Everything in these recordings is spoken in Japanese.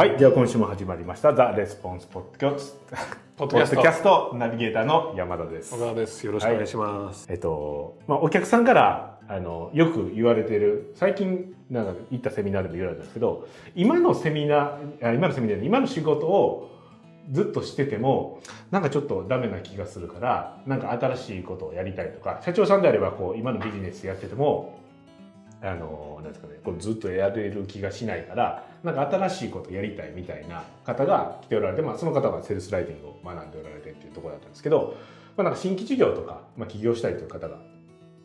はい、では今週も始まりました、ザ・レスポンスポッドキャスト、ポッドキャストナビゲーターの山田です小。川です。よろしくお願いします。えっと、まあ、お客さんから、あの、よく言われてる、最近、なんか行ったセミナーでも言われたんですけど、今のセミナー、あ今のセミナーで、今の仕事をずっとしてても、なんかちょっとダメな気がするから、なんか新しいことをやりたいとか、社長さんであれば、こう、今のビジネスやってても、あの、なんですかね、こうずっとやれる気がしないから、なんか新しいことやりたいみたいな方が来ておられて、まあ、その方はセルスライティングを学んでおられてっていうところだったんですけど、まあ、なんか新規事業とか、まあ、起業したいという方が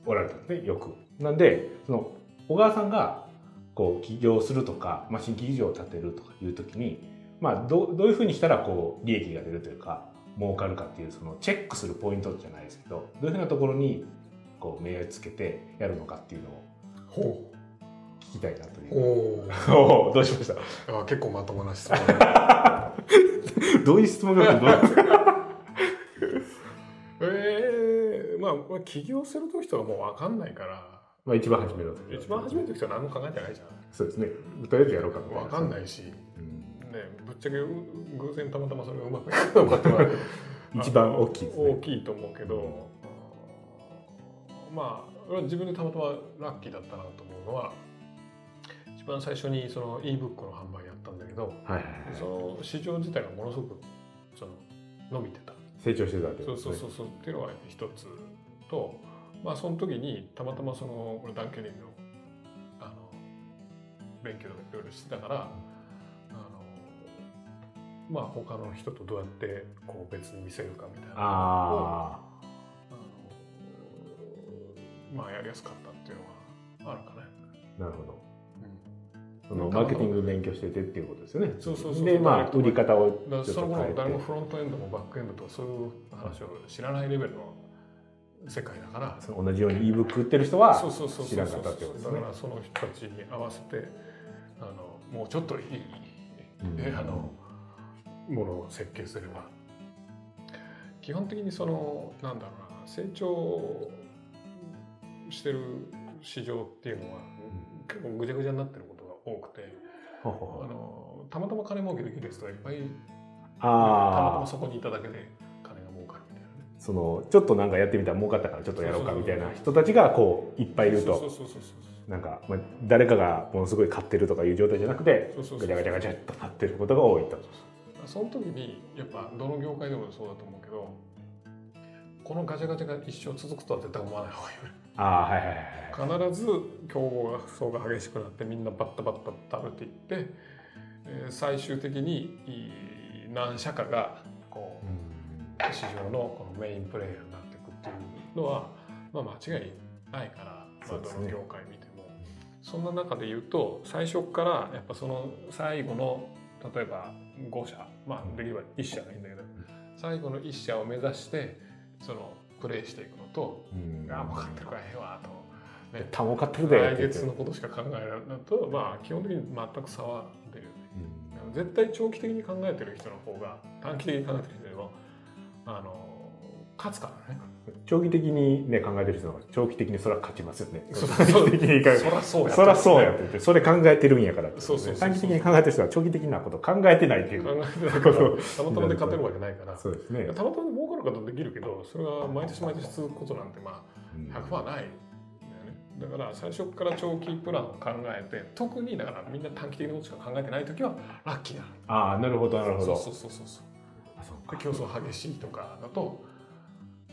おられたんですね、よく。なんで、その、小川さんが、こう、起業するとか、まあ、新規事業を立てるとかいうときに、まあ、どどういうふうにしたら、こう、利益が出るというか、儲かるかっていう、その、チェックするポイントじゃないですけど、どういうふうなところに、こう、目をつけてやるのかっていうのをほ聞きたいなという。おおおどうしました？お。あ結構まともな質問。どういう質問が来るの？ええまあまあ起業する時とかもう分かんないから。まあ一番初めの時一番初めて時は何も考えてないじゃそうですねとりあえずやろうかん。分かんないいし、うんねぶっちゃけう偶然たまたまそれがうまくいくのかって 一番大きいですね大きいと思うけど、まあ自分でたまたまラッキーだったなと思うのは。一番最初にその ebook の販売やったんだけど、はいはいはいその市場自体がものすごくその伸びてた。成長してたってですねそうそうそうっていうのが一つとまあその時にたまたまその俺ダンケリンのあの勉強とかいろいろしてたからあのまあ他の人とどうやってこう別に見せるかみたいなああのまあやりやすかったっていうのはあるかね。あなるほどうんそのマーケティング勉強しててっていうことですよね。そうそうそうでまあ売り方をだからちょっと変えて。その頃誰もフロントエンドもバックエンドとかそういう話を知らないレベルの世界だから。その同じように ebook 売ってる人は知らなかったってことですね。だからその人たちに合わせてあのもうちょっといい、うん。えあのものを設計すれば。基本的にそのなんだろうな成長してる市場っていうのは、結構ぐちゃぐちゃになってる多くてあのたまたま金儲けできる人がいっぱいたまたああまそこにいただけで金が儲かるみたいなね。そのちょっとなんかやってみたら儲かったからちょっとやろうかみたいな人たちがこういっぱいいるとなんか、まあ、誰かがものすごい買ってるとかいう状態じゃなくてガチャガチャガチャっとなってることが多いと。その時にやっぱどの業界でもそうだと思うけどこのガチャガチャが一生続くとは絶対思わない方がいいよねああはいはいはい必ず競合層が激しくなってみんなバッタバッタ食べていって、えー最終的にいい何社かがこう市場のこのメインプレイヤーになっていくっていうのは、まあ、間違いないから、まあ、そうですね。どの業界見ても。そんな中で言うと最初からやっぱその最後の例えば5社まあできれば1社がいいんだけど最後の1社を目指してそのプレイしていくのとうん「ああ分かってるからええわ」と。ねた儲かってるで来月のことしか考えられないとまあ基本的に全く差は出るよね。絶対長期的に考えてる人の方が短期的に考えてる人よりもあの勝つからね。長期的にね考えてる人の方が長期的にそれは勝ちますよね。そう短期的に考えそらそうやそらそうやっててそれ考えてるんやからそうそうそうそう短期的に考えてる人は長期的なことを考えてないっていう考えてないからたまたまで勝てるわけないから。そうですね。たまたまることはできるけどそれは毎年毎年続くことなんてまうんあ100%ないんだよね。だから最初から長期プランを考えて特にだからみんな短期的なことしか考えてない時はラッキーなの。ああなるほどなるほど。そうそうそうそう。あそ競争激しいとかだと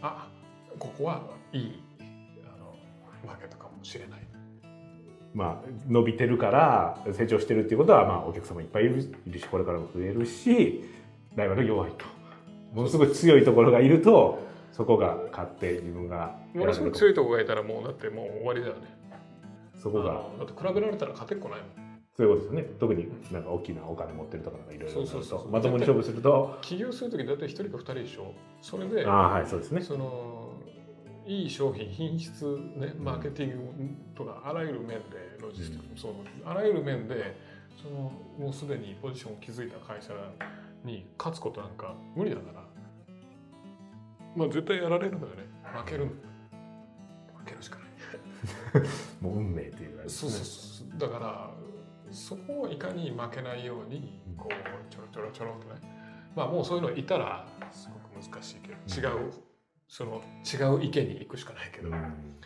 あここはいいあのマーケットかもしれないまあ伸びてるから成長してるっていうことはまあお客様いっぱいいるいるしこれからも増えるしライバルが弱いとものすごい強いところがいるとそこが勝って自分がものすごく強いところがいたらもうだってもう終わりだよね。そこが。だって比べられたら勝てっこないもん。そういうことですよね。特になんか大きなお金持ってるとかなんかいろいろそうそうそうまともに勝負すると。起業する時だって1人か2人でしょ。それでああはいそうですね。そのいい商品品質ねマーケティングとかあらゆる面でロジスティックもそうあらゆる面でそのもうすでにポジションを築いた会社に勝つことなんか無理だからまあ絶対やられるんだよね。負ける負けるしかない。もう運命っていうね。そうそうそうだからそこをいかに負けないようにこうちょろちょろちょろっとね。まあもうそういうのいたらすごく難しいけど違うその違う池に行くしかないけど、うん。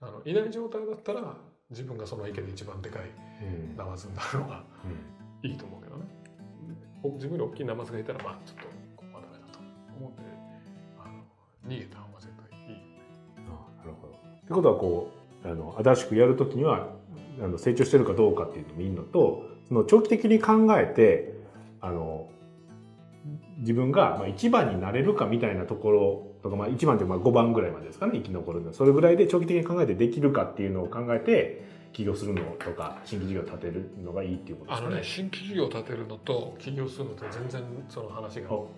あのいない状態だったら自分がその池で一番でかいうん。ナマズになるのがいいと思うけどね。お自分より大きいナマズがいたらまあちょっとここはダメだと思ってあの逃げた方が絶対いいあなるほど。ってことはこうあの新しくやるときにはあの成長してるかどうかっていうのもいいのとその長期的に考えてあの自分がまあ一番になれるかみたいなところとか、まあ、一番ってまあ5番ぐらいまでですかね生き残るのそれぐらいで長期的に考えてできるかっていうのを考えて起業するのとか新規事業を立てるのがいいっていうことですかね。あのね新規事業を立てるのと起業するのと全然その話がお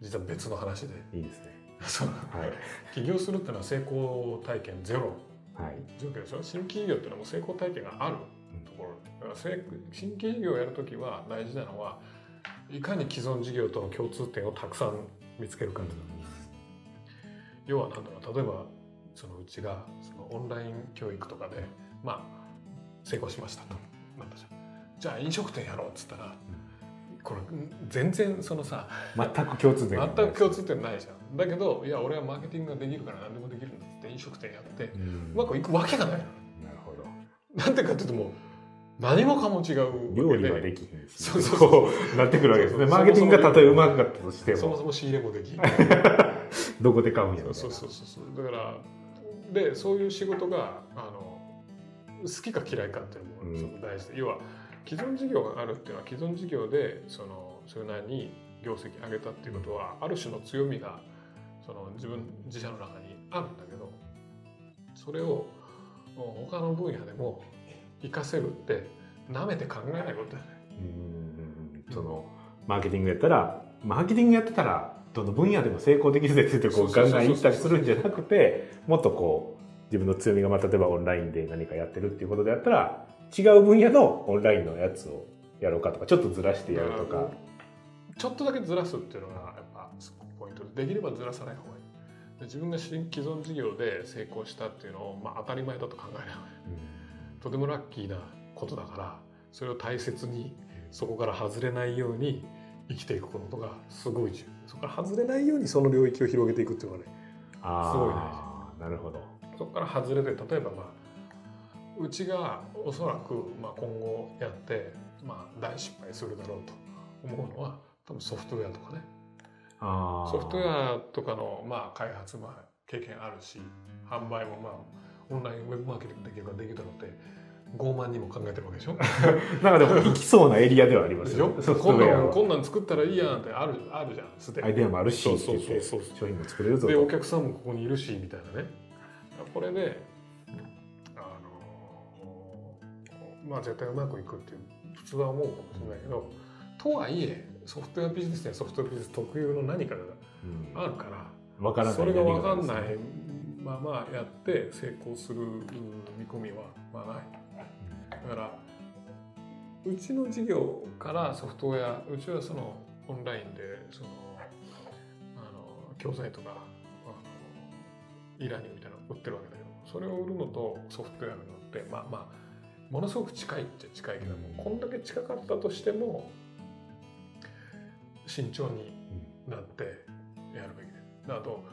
実は別の話で。いいですね。そう。はい。起業するっていうのは成功体験ゼロ。はい。状況でしょ？新規事業っていうのはもう成功体験があるところ。だから成新規事業をやるときは大事なのはいかに既存事業との共通点をたくさん見つけるかっていうの要はなんだろう？例えばそのうちがそのオンライン教育とかでまあ成功しましたと。なったじゃんじゃあ飲食店やろうっつったら、これ全然そのさ全く共通点全く共通点ないじゃん。だけどいや俺はマーケティングができるから何でもできるんだって飲食店やってううん。まくいくわけがないの。なるほど。なんでかっていうともう何もかも違う料理はできひんし、そうそうそう。こうなってくるわけですね。マーケティングがたとえうまかったとしても、そもそも仕入れもでき どこで買うんやみたいな。そうそうそうそう。だからでそういう仕事があの好きか嫌いかっていうのもすごく大事で、要は既存事業があるっていうのは既存事業でそのそれなりに業績上げたっていうことはある種の強みがその自分自社の中にあるんだけどそれを他の分野でも活かせるって舐めて考えないことだよね。うん。そのマーケティングやったらマーケティングやってたらどの分野でも成功できるぜって言ってこうガンガン行ったりするんじゃなくてもっとこう自分の強みがまあ例えばオンラインで何かやってるっていうことであったら違う分野のオンラインのやつをやろうかとかちょっとずらしてやるとか。ちょっとだけずらすっていうのがやっぱすごくポイントでできればずらさない方がいい。で自分が新既存事業で成功したっていうのを、まあ、当たり前だと考えない方がいいとてもラッキーなことだからそれを大切にそこから外れないように生きていくことがすごい重要。そこから外れないようにその領域を広げていくっていうのがねあすごいあなるほど。そこから外れて例えばまあうちがおそらくまあ今後やってまあ大失敗するだろうと思うのは多分ソフトウェアとかね。ソフトウェアとかのまあ開発まあ経験あるし販売もまあオンラインウェブマーケティングできるかできるだろうって傲慢にも考えてるわけでしょ？なんかでも行きそうなエリアではありまですしょ？よね。こんなこんなん作ったらいいやんってあるあるじゃんすでに。アイデアもあるしそうそうそうそう商品も作れるぞでおと。客さんもここにいるしみたいなねこれであのまあ絶対うまくいくっていう普通は思うかもしれないけどとはいえソフトウェアビジネスにはソフトウェアビジネス特有の何かがうん。あるからわからそれが分かんない何がですねままやって成功するうん見込みはまあない。だからうちの事業からソフトウェアうちはそのオンラインでそのあの教材とかあの e ラーニングみたいなの売ってるわけだけどそれを売るのとソフトウェアのってまあまあものすごく近いっちゃ近いけどもこんだけ近かったとしても慎重になってやるべきであと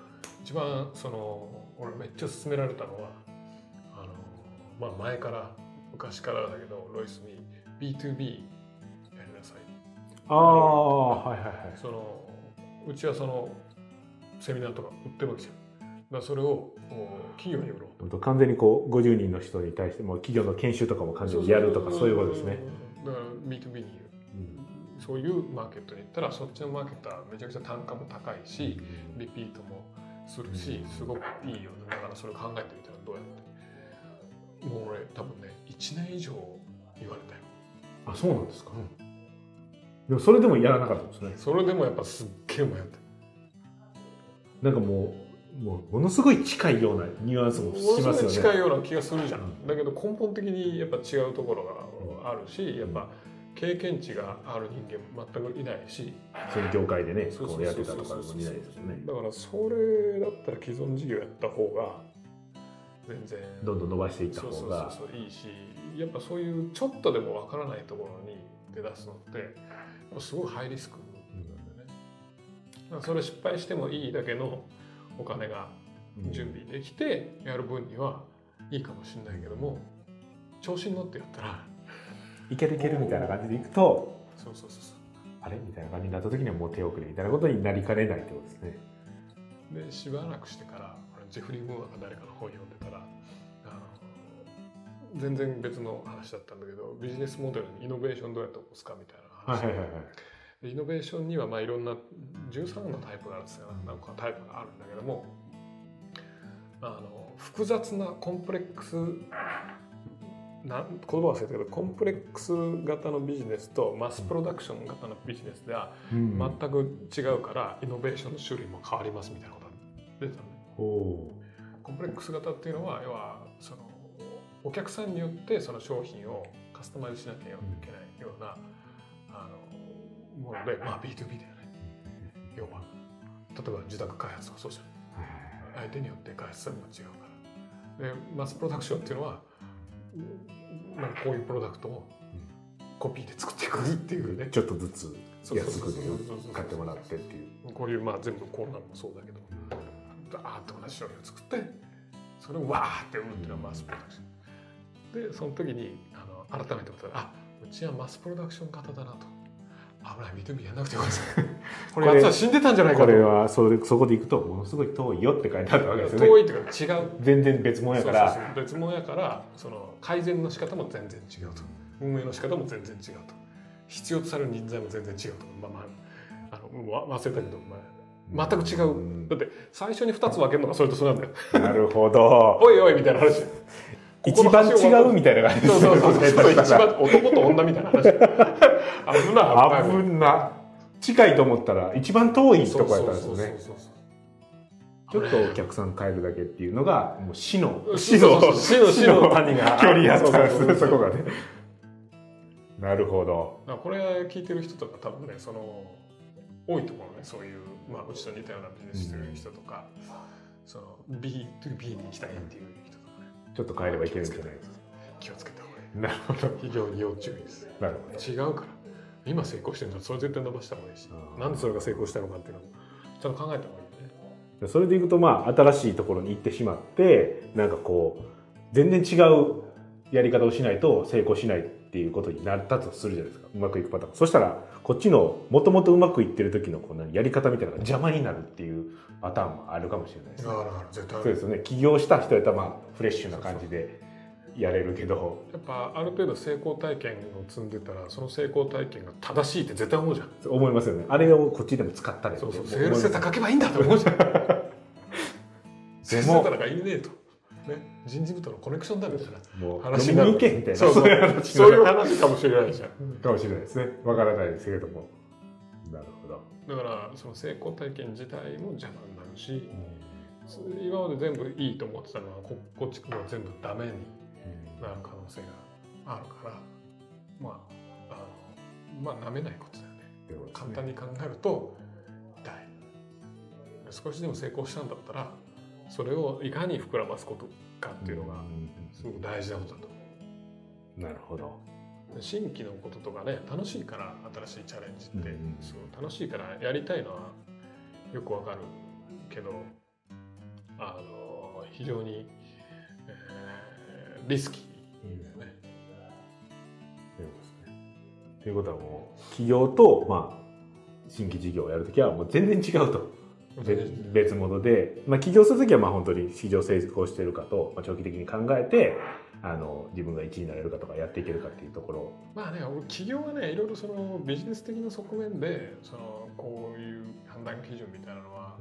一番その俺めっちゃ勧められたのはあの、まあ、前から昔からだけどロイスに B2B やりなさい。ああはいはいはい。そのうちはそのセミナーとか売ってるわけじゃんそれをお企業に売ろ。う完全にこう50人の人に対してもう企業の研修とかも完全にやるとかそういうことですね。だから B2B にそういうマーケットに行ったらそっちのマーケットはめちゃくちゃ単価も高いしリピートもするしすごくいいよね。だからそれ考えてみたらどうやって。もう俺多分ね1年以上言われたよ。あそうなんですか。でもそれでもやらなかったんですね。それでもやっぱすっげえ迷って。なんかもうもうものすごい近いようなニュアンスもしますよね。近いような気がするじゃん。だけど根本的にやっぱ違うところがあるしやっぱ経験値がある人間全くいないし。その業界でねこうやってたとかでもいないですよね。だからそれだったら既存事業やった方が全然どんどん伸ばしていったそうそう方がそうそう。いいしやっぱそういうちょっとでもわからないところにで出すのってすごいハイリスクなんだよね。だからそれ失敗してもいいだけのお金が準備できてやる分にはいいかもしれないけども調子に乗ってやったらいけるいけるみたいな感じでいくとそうそうそうそう。あれみたいな感じになった時にはもう手遅れみたいなことになりかねないってことですね。でしばらくしてから俺ジェフリー・ムーアが誰かの本読んでたらあの全然別の話だったんだけどビジネスモデルにイノベーションどうやって起こすかみたいな話で,、でイノベーションにはまあいろんな13のタイプがあるんですよなんかタイプがあるんだけどもあの複雑なコンプレックスなん言葉忘れたけどコンプレックス型のビジネスとマスプロダクション型のビジネスではうん。全く違うからイノベーションの種類も変わりますみたいなことが出てたのね。おコンプレックス型っていうのは要はそのお客さんによってその商品をカスタマイズしなきゃいけないようなあのもので、まあ、B2B だよね要は。例えば自宅開発とかそうじゃん。相手によって開発するのが違うから。でマスプロダクションっていうのはなんかこういうプロダクトをコピーで作っていくっていうね。ちょっとずつ安く買ってもらってっていう。こういうまあ全部コロナもそうだけどダーッと同じ商品を作ってそれをわーって売るっていうのはマスプロダクション。でその時にあの改めて思ったらあうちはマスプロダクション型だなと危ない B2B やんなくてよかった。これやったら死んでたんじゃないかことれはそれそこで行くとものすごい遠いよって書いてあるわけですよね。遠いっていうか違う。全然別物やから。別物やからその改善の仕方も全然違うと。運営の仕方も全然違うと。必要とされる人材も全然違うと。まあまああの忘れたけど、まあ、全く違う。だって最初に2つ分けるのがそれとそれなんだよ。なるほど。おいおいみたいな話一番違うみたいな感じそうそうそう。そうだ一番男と女みたいな話。危ない。危な。近いと思ったら一番遠いとこやったんですよね。ちょっとお客さん帰るだけっていうのがもう死の死の死の死の谷が距離やったんですそこがね。なるほど。これ聞いてる人とか多分ねその多いと思うね。そういう、まあ、うちと似たようなビジネスしてる人とか、その B2B にしたいっていうちょっと変えればいけるんじゃない？ですか。気をつけた方がいいなるほど。非常に要注意ですなるほど。違うから今成功してるんだそれ絶対伸ばした方がいいしなんでそれが成功したのかっていうのもちゃんと考えた方がいいよねそれでいくとまあ新しいところに行ってしまってなんかこう全然違うやり方をしないと成功しないっていうことになったとするじゃないですか。うまくいくパターン。そしたらこっちのもともとうまくいってる時のこう何やり方みたいなのが邪魔になるっていうパターンもあるかもしれないです。ね絶対そうですよね。起業した人やったらまあフレッシュな感じでやれるけど。やっぱある程度成功体験を積んでたらその成功体験が正しいって絶対思うじゃん。思いますよね。あれをこっちでも使ったりそうそう。セールスセーター書けばいいんだと思うじゃん。セールスセーターなんかいるねえと、ね、人事部とのコネクションだみたいなもう話になる飲みに行けみたいな。そうそう。いう話にそういう話かもしれないじゃん。かもしれないですねわからないですけれども。なるほど、だからその成功体験自体も邪魔になるし今まで全部いいと思ってたのはここっちも全部ダメになる可能性があるからまああのまあなめないことだよね。ね。簡単に考えると痛い。少しでも成功したんだったらそれをいかに膨らますことかっていうのがすごく大事なことだと思なるほど。う新規のこととかね楽しいから新しいチャレンジって、うんそう楽しいからやりたいのはよくわかるけどあの非常に、えーリスキーだよね。ということですね。ということはもう企業とまあ新規事業をやるときはもう全然違うと。べ別物で、まあ、起業するときはまあ本当に市場成功してるかと、まあ、長期的に考えてあの自分が1位になれるかとかやっていけるかっていうところ。まあね、俺企業はね、いろいろそのビジネス的な側面で、そのこういう判断基準みたいなのは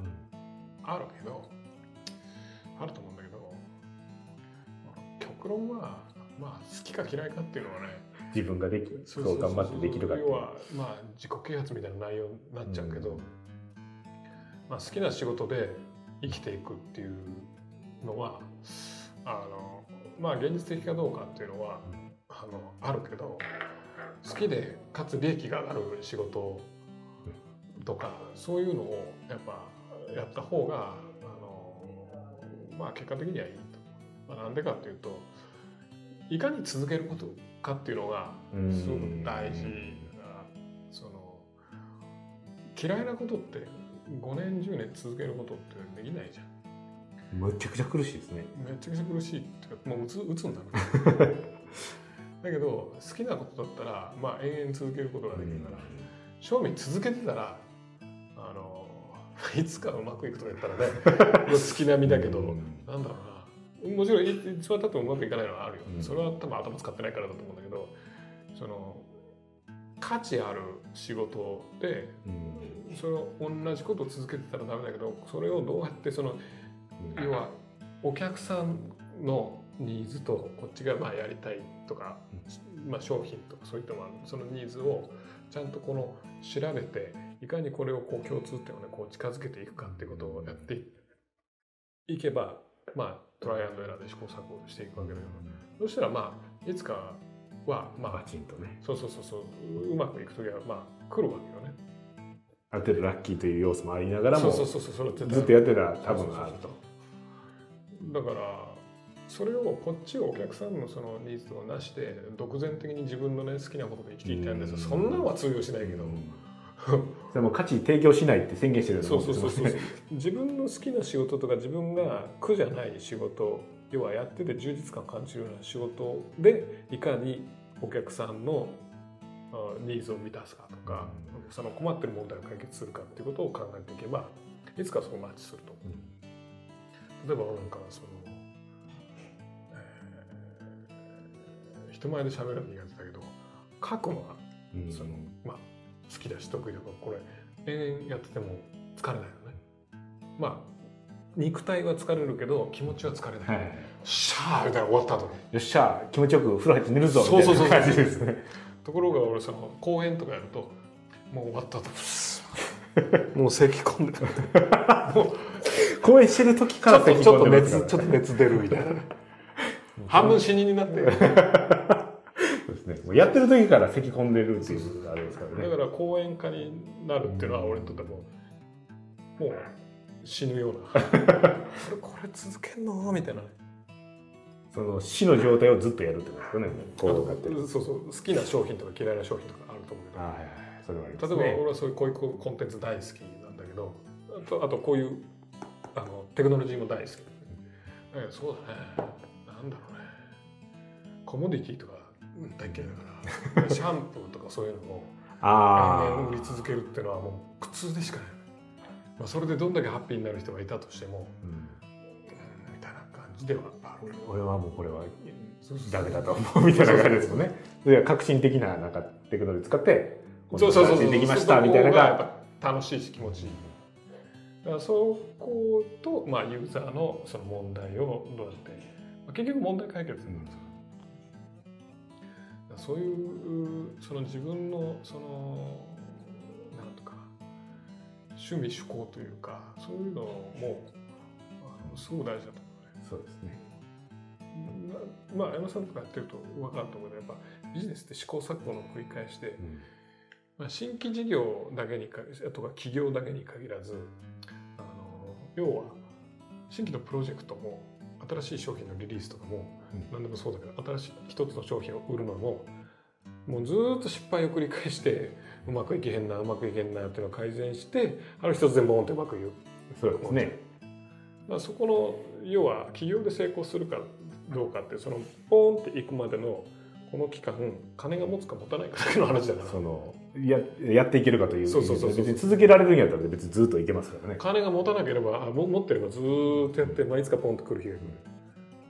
あるけど、あると思うんだけど、まあ極論は、まあ好きか嫌いかっていうのはね、自分ができそう頑張ってできるかっていう。要は、まあ自己啓発みたいな内容になっちゃうけど、うんまあ好きな仕事で生きていくっていうのは、あの、まあ現実的かどうかっていうのは、あのあるけど好きでかつ利益が上がる仕事とかそういうのをやっぱやった方があのまあ結果的にはいいと。まあ、なんでかっていうといかに続けることかっていうのがうんすごく大事嫌いなことって5年10年続けることってできないじゃん。むちゃくちゃ苦しいですね。めちゃくちゃ苦しいっていうかもううつうつになるだけど好きなことだったらまあ延々続けることができるから。正味続けてたらあの いつかうまくいくとか言ったらね月並みだけど、うん。なんだろうな。もちろんいいつたってもうまくいかないのはあるよ、うん。それは多分頭使ってないからだと思うんだけどその価値ある仕事でうん。それを同じことを続けてたらダメだけどそれをどうやってその要はお客さんのニーズとこっちがまあやりたいとか、まあ、商品とかそういったものそのニーズをちゃんとこの調べていかにこれをこう共通点をねこう近づけていくかっていうことをやっていけばまあトライアンドエラーで試行錯誤していくわけだよ。そしたらまあいつかはまバあチンとね。そうそうそうそう。うまくいく時はまあ来るわけよね。ある程度ラッキーという要素もありながらもずっとやってたら多分あると。だからそれをこっちをお客さんのそのニーズをなして独善的に自分のね好きなことで生きていきたいんですよ。そんなのは通用しないけど、それも価値提供しないって宣言してるよそうなそうそうそう。もんですね自分の好きな仕事とか自分が苦じゃない仕事要はやってて充実感感じるような仕事でいかにお客さんのあニーズを満たすかとか、その困ってる問題を解決するかっていうことを考えていけばいつかそうマッチすると。例えば俺なんかはその、えー人前で喋るの苦手だけど書くのはうんその、まあ、好きだし得意だからこれ延々やってても疲れないよね。まあ肉体は疲れるけど気持ちは疲れない。はい。はいシャーみたいな終わった後に。よっしゃ気持ちよく風呂入って寝るぞそうそうそうみたいな感じですね。ところが俺その公演とかやるともう終わった後もう咳込んでるもう公演してる時からちょっとちょっと咳込んでますから。熱ちょっと熱出るみたいな。半分死人になって。るそうですね。もうやってる時から咳込んでるっていうあれですからね。だから講演家になるっていうのは俺にとってももう死ぬような。これこれ続けんのみたいな。ねその死の状態をずっとやるってことですよねってあとそうそう。好きな商品とか嫌いな商品とかあると思うけど。はいはい。はいそれはあります例えばね俺はそういうこういうコンテンツ大好きなんだけどあとあとこういうあのテクノロジーも大好きだけど。そうだね。なんだろうね。コモディティとか大嫌いだから。シャンプーとかそういうのをあ延々売り続けるっていうのはもう苦痛でしかないまあ、それでどんだけハッピーになる人がいたとしても、あ、うん。うんみたいな感じでは俺はもうこれはそうそうダメだと思うみたいな感じですよね。それは革新的ななんかテクノロジー使ってそうそうそうそう。でできましたみたいな。のが楽しいし気持ちいい。だからそこと、まあ、ユーザーのその問題をどうやって、まあ、結局問題解決なん。ですからそういうその自分のその趣味趣向というかそういうのもあのすごく大事だと思うね。そうですね。ままあ山さんとかやってると分かると思うけどやっぱビジネスって試行錯誤の繰り返しで、まあ、新規事業だけにかとか企業だけに限らずあの要は新規のプロジェクトも新しい商品のリリースとかもうん。何でもそうだけど新しい一つの商品を売るのももうずーっと失敗を繰り返してうまくいけへんなうまくいけへんなっていうのを改善してある一つでボーンってうまくいくそうですね。まあ、そこの要は企業で成功するかどうかってそのポーンっていくまでのこの期間金が持つか持たないかだけの話だから。そのややっていけるかというそうそうそう別に続けられるんやったら別にずっといけますからね。金が持たなければ持ってればずーっとやって、まあ、いつかポンと来る日が来る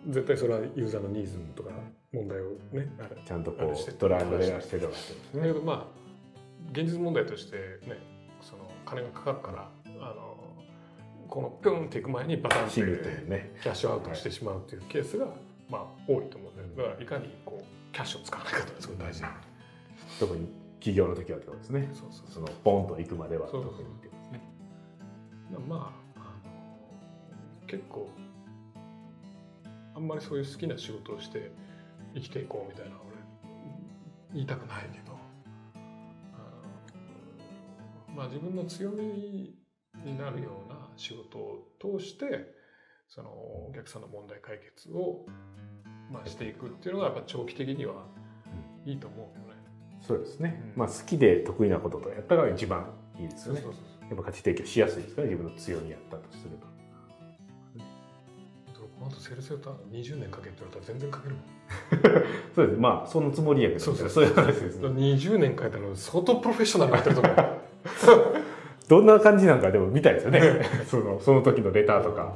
絶対それはユーザーのニーズとか問題をねあれちゃんとこうドライブでしてるわけですね。だけどまあ現実問題としてねその金がかかるからあのこのピュンっていく前にバタンってキャッシュアウトしてしまうっていうケースが、まあ多いと思うんでだからいかにこうキャッシュを使わないかというのがすごい大事。特に企業の時はってことですね。そうそうそのポンと行くまでは特にってことですね。まあ結構あんまりそういう好きな仕事をして生きていこうみたいな俺言いたくないけど。まあ自分の強みになるような仕事を通してそのお客さんの問題解決を、まあ、していくっていうのがやっぱ長期的にはいいと思うよね。そうですね、うん。まあ好きで得意なこととやったら一番いいですよね。やっぱ価値提供しやすいですから自分の強みやったとすればこの後セルセーター20年かけって言われたら全然かけるもん。そうです。まあそのつもりやけど。そうそう。そういう話ですね。20年書いたら相当プロフェッショナルになってると思う。どんな感じなんかでも見たいですよね。そのその時のレターとか。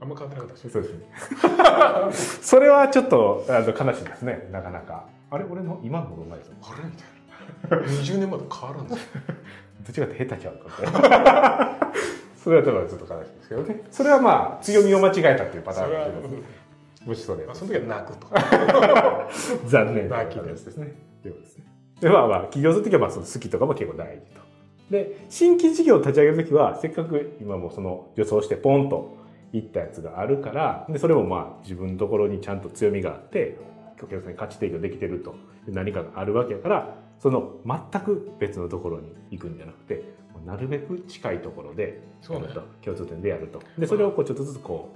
あんま変わってなかったし。そうですね。それはちょっとあの悲しいですね。なかなか。あれ？俺の今の方がうまいですよあれ？みたいな。20年まで変わらんだ。どっちかって下手ちゃうかそれはちょっとちょっと悲しいですけどね。それはまあ強みを間違えたっていうパターンだけどもしそれまあその時は泣くと。残念。な泣きですね。ということですねでまあまあ起業する時はまあその好きとかも結構大事と。で新規事業を立ち上げる時はせっかく今もその予想してポンといったやつがあるからでそれもまあ自分のところにちゃんと強みがあってお客さんに価値提供できてると何かがあるわけやからその全く別のところに行くんじゃなくてなるべく近いところでそうね。やると共通点でやると。でそれをこうちょっとずつこ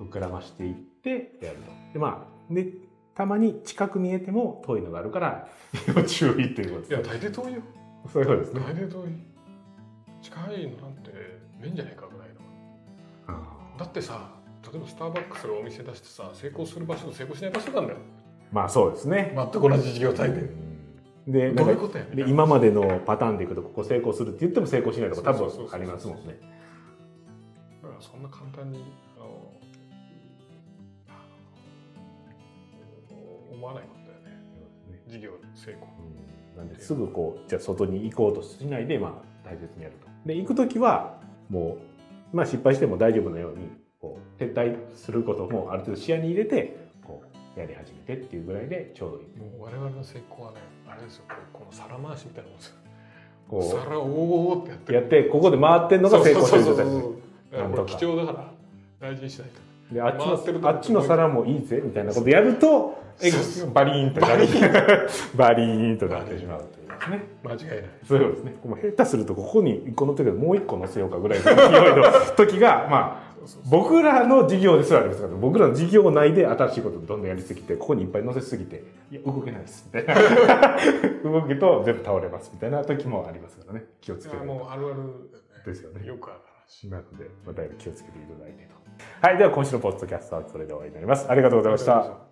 う膨らましていってやると。でまあでたまに近く見えても遠いのがあるから 要注意っていうこと。いやですね大抵遠いよ。そういうことですね。大抵遠い。近いのなんてねえんじゃないかぐらいの。だってさ例えばスターバックスのお店出してさ成功する場所と成功しない場所なんだよ。まあそうですね。全く同じ事業体ででどういうことやねんで今までのパターンでいくとここ成功するって言っても成功しないとか多分ありますもんね。だからそんな簡単にあの思わないことだよね。事業成功。うんなんですぐこうじゃあ外に行こうとしないでまあ大切にやると。で行く時はもうまあ失敗しても大丈夫なようにこう撤退することもある程度視野に入れてやり始めてっていうぐらいでちょうどいい。もう我々の成功はねあれですよこの皿回しみたいなもんですよ。こ皿をおーってやってうやってここで回ってんのが成功してる状態です。貴重だから大事にしないと。であっちのあっちの皿もいいぜみたいなことやるとバリーンとなるバリーン。となってしまうというですね。間違いない。そうですね。もう下手するとここに1個乗ってるけどもう1個乗せようかぐらいの勢いの時がまあ僕らの事業ですらありますから僕らの事業内で新しいことをどんどんやりすぎてここにいっぱい乗せすぎていや動けないですみたいな。動くと全部倒れますみたいな時もありますからね。気をつけて。もうあるあるですよね。よくある話。なので、まあ、だいぶ気をつけていただいてと。はいでは今週のポッドキャストはこれで終わりになります。ありがとうございました